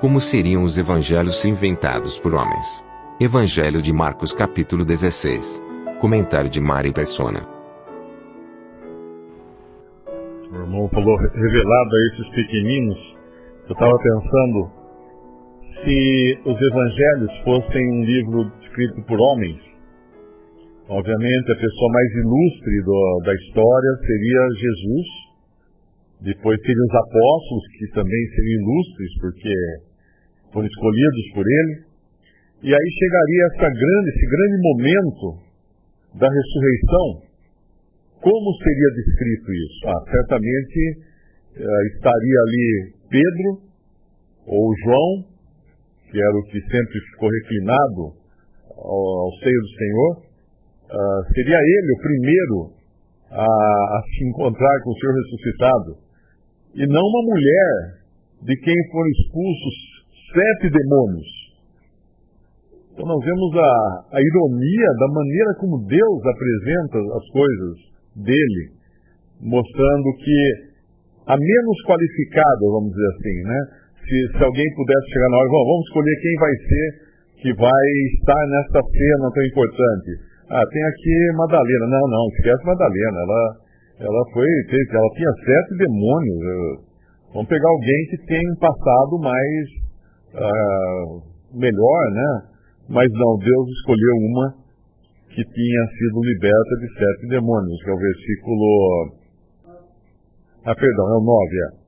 Como seriam os evangelhos inventados por homens? Evangelho de Marcos capítulo 16. Comentário de Mari Persona. O irmão falou revelado a esses pequeninos. Eu estava pensando se os evangelhos fossem um livro escrito por homens. Obviamente a pessoa mais ilustre do, da história seria Jesus. Depois seriam os apóstolos, que também seriam ilustres, porque foram escolhidos por ele. E aí chegaria essa grande, esse grande momento da ressurreição. Como seria descrito isso? Ah, certamente eh, estaria ali Pedro ou João, que era o que sempre ficou reclinado ao, ao seio do Senhor. Ah, seria ele o primeiro a, a se encontrar com o Senhor ressuscitado. E não uma mulher de quem foram expulsos sete demônios. Então nós vemos a, a ironia da maneira como Deus apresenta as coisas dele, mostrando que a menos qualificada, vamos dizer assim, né? Se, se alguém pudesse chegar na hora, vamos, escolher quem vai ser que vai estar nesta cena tão importante. Ah, tem aqui Madalena. Não, não, esquece Madalena. Ela, ela foi, ela tinha sete demônios. Vamos pegar alguém que tem um passado mais uh, melhor, né? Mas não, Deus escolheu uma que tinha sido liberta de sete demônios, que é o versículo. Ah, perdão, é o 9, é.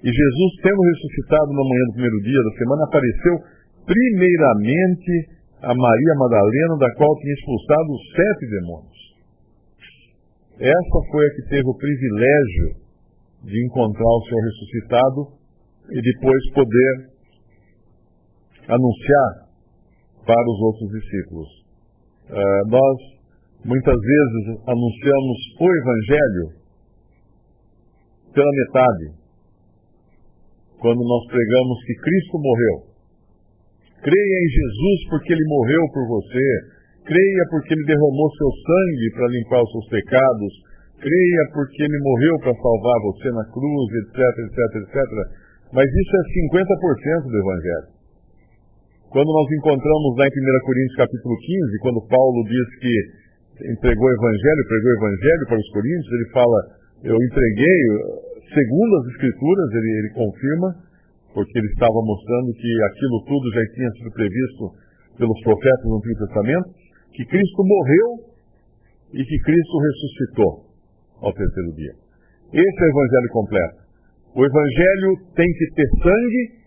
E Jesus, tendo ressuscitado na manhã do primeiro dia da semana, apareceu primeiramente a Maria Madalena, da qual tinha expulsado os sete demônios. Essa foi a que teve o privilégio de encontrar o Senhor ressuscitado e depois poder anunciar para os outros discípulos. Uh, nós muitas vezes anunciamos o Evangelho pela metade, quando nós pregamos que Cristo morreu. Creia em Jesus porque ele morreu por você. Creia porque ele derramou seu sangue para limpar os seus pecados. Creia porque ele morreu para salvar você na cruz, etc, etc, etc. Mas isso é 50% do Evangelho. Quando nós encontramos lá em 1 Coríntios capítulo 15, quando Paulo diz que entregou o Evangelho, pregou o Evangelho para os Coríntios, ele fala, eu entreguei, segundo as Escrituras, ele, ele confirma, porque ele estava mostrando que aquilo tudo já tinha sido previsto pelos profetas no Antigo Testamento, que Cristo morreu e que Cristo ressuscitou ao terceiro dia. Esse é o Evangelho completo. O Evangelho tem que ter sangue,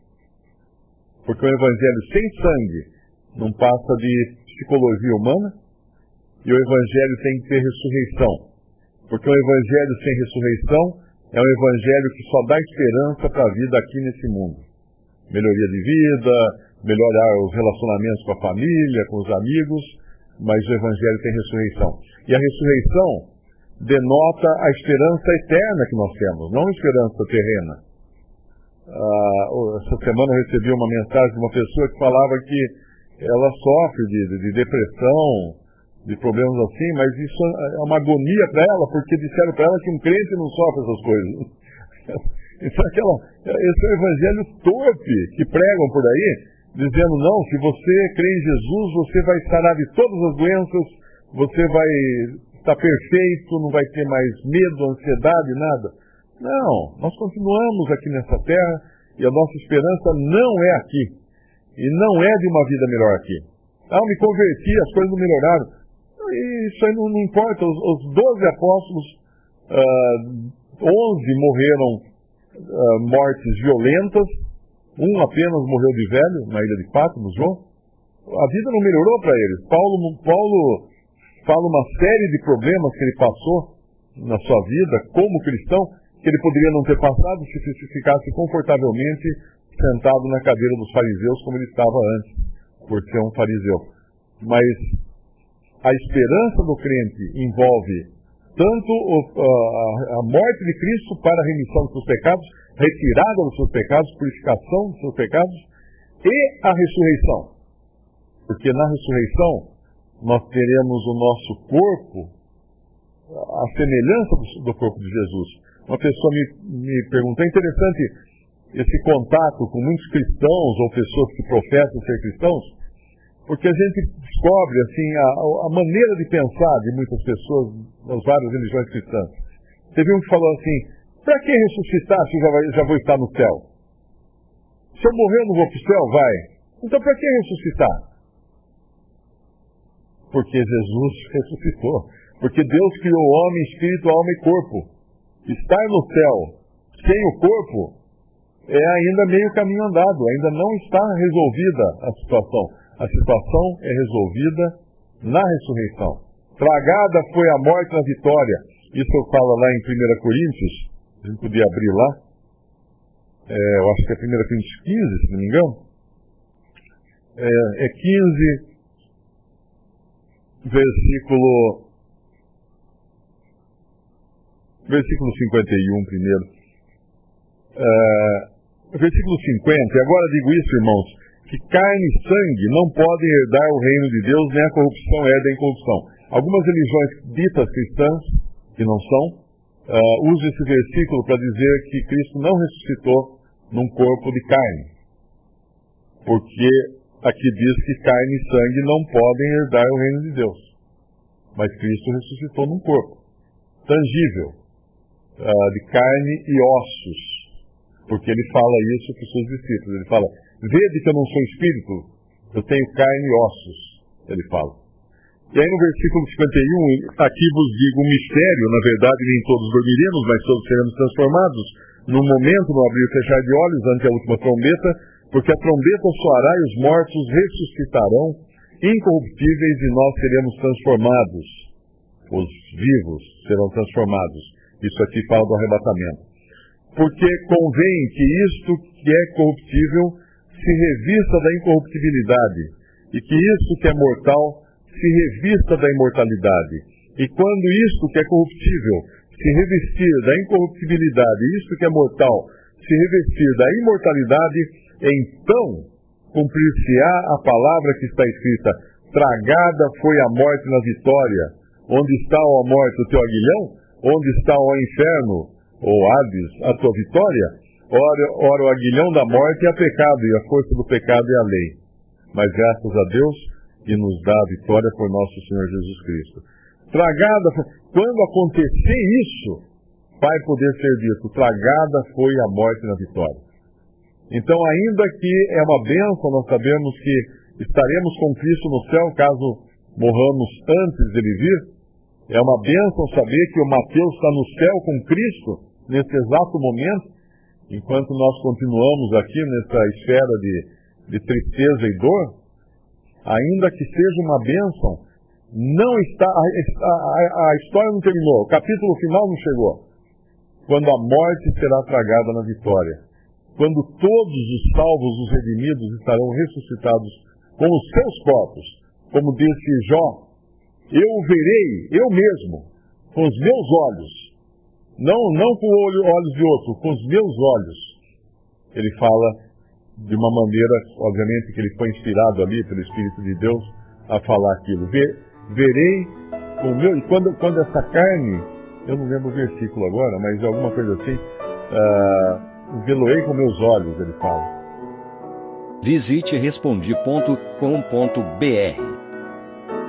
porque o Evangelho sem sangue não passa de psicologia humana, e o Evangelho tem que ter ressurreição, porque o Evangelho sem ressurreição é um evangelho que só dá esperança para a vida aqui nesse mundo. Melhoria de vida, melhorar os relacionamentos com a família, com os amigos, mas o evangelho tem ressurreição. E a ressurreição denota a esperança eterna que nós temos, não a esperança terrena. Ah, essa semana eu recebi uma mensagem de uma pessoa que falava que ela sofre de, de, de depressão, de problemas assim, mas isso é uma agonia para ela, porque disseram para ela que um crente não sofre essas coisas. Isso é aquela, esse é o evangelho torpe que pregam por aí, dizendo, não, se você crê em Jesus, você vai sarar de todas as doenças, você vai estar perfeito, não vai ter mais medo, ansiedade, nada. Não, nós continuamos aqui nessa terra e a nossa esperança não é aqui. E não é de uma vida melhor aqui. Ah, eu me converti, as coisas não melhoraram. Isso aí não, não importa. Os, os 12 apóstolos, uh, 11 morreram uh, mortes violentas, um apenas morreu de velho na ilha de Patmos, João. A vida não melhorou para eles. Paulo, Paulo fala uma série de problemas que ele passou na sua vida como cristão que ele poderia não ter passado se ficasse confortavelmente sentado na cadeira dos fariseus como ele estava antes, por ser um fariseu. Mas a esperança do crente envolve tanto a, morte de Cristo para a remissão dos seus pecados, retirada dos seus pecados, purificação dos seus pecados, e a ressurreição. Porque na ressurreição nós teremos o nosso corpo, a semelhança do, do corpo de Jesus. Uma pessoa me, me perguntou, é interessante esse contato com muitos cristãos ou pessoas que professam ser cristãos, porque a gente descobre assim a, a maneira de pensar de muitas pessoas nas várias religiões cristãs. Teve um que falou assim: para que ressuscitar se já, vai, já vou estar no céu? Se eu morrer, eu não vou para o céu? Vai. Então, para que ressuscitar? Porque Jesus ressuscitou. Porque Deus criou homem, espírito, alma e corpo. Estar no céu sem o corpo é ainda meio caminho andado, ainda não está resolvida a situação a situação é resolvida na ressurreição. Tragada foi a morte na vitória. Isso fala lá em 1 Coríntios, a gente podia abrir lá. É, eu acho que é 1 Coríntios 15, se não me engano. É, é 15, versículo. Versículo 51 primeiro. É, versículo 50. E agora digo isso, irmãos que carne e sangue não podem herdar o reino de Deus, nem a corrupção herda a incorrupção. Algumas religiões ditas cristãs, que não são, uh, usam esse versículo para dizer que Cristo não ressuscitou num corpo de carne. Porque aqui diz que carne e sangue não podem herdar o reino de Deus. Mas Cristo ressuscitou num corpo tangível, uh, de carne e ossos. Porque ele fala isso para os seus discípulos. Ele fala: Vede que eu não sou espírito, eu tenho carne e ossos, ele fala. E aí no versículo 51, aqui vos digo um mistério, na verdade nem todos dormiremos, mas todos seremos transformados, num momento, no abrir e fechar de olhos, ante a última trombeta, porque a trombeta soará e os mortos ressuscitarão, incorruptíveis, e nós seremos transformados. Os vivos serão transformados. Isso aqui fala do arrebatamento. Porque convém que isto que é corruptível se revista da incorruptibilidade, e que isso que é mortal se revista da imortalidade. E quando isto que é corruptível se revestir da incorruptibilidade, isto que é mortal se revestir da imortalidade, então cumprir-se-á a palavra que está escrita: Tragada foi a morte na vitória. Onde está, ó morte, o teu aguilhão? Onde está, ó inferno, ou Hades, a tua vitória? Ora, ora, o aguilhão da morte é a pecado, e a força do pecado é a lei. Mas graças a Deus que nos dá a vitória por nosso Senhor Jesus Cristo. Tragada, quando acontecer isso, vai poder ser dito, tragada foi a morte na vitória. Então, ainda que é uma bênção, nós sabemos que estaremos com Cristo no céu, caso morramos antes dele vir. É uma bênção saber que o Mateus está no céu com Cristo, nesse exato momento, enquanto nós continuamos aqui nessa esfera de, de tristeza e dor, ainda que seja uma bênção, não está a, a, a, história não terminou, o capítulo final não chegou. Quando a morte será tragada na vitória, quando todos os salvos, os redimidos, estarão ressuscitados com os seus corpos, como disse Jó, eu o verei, eu mesmo, com os meus olhos, não, não com olho, olhos de outro, com os meus olhos. Ele fala de uma maneira, obviamente, que ele foi inspirado ali pelo Espírito de Deus a falar aquilo. Ver, verei o meu. E quando, quando essa carne, eu não lembro o versículo agora, mas alguma coisa assim, uh, vê-lo-ei com meus olhos, ele fala. Visite respondi.com.br.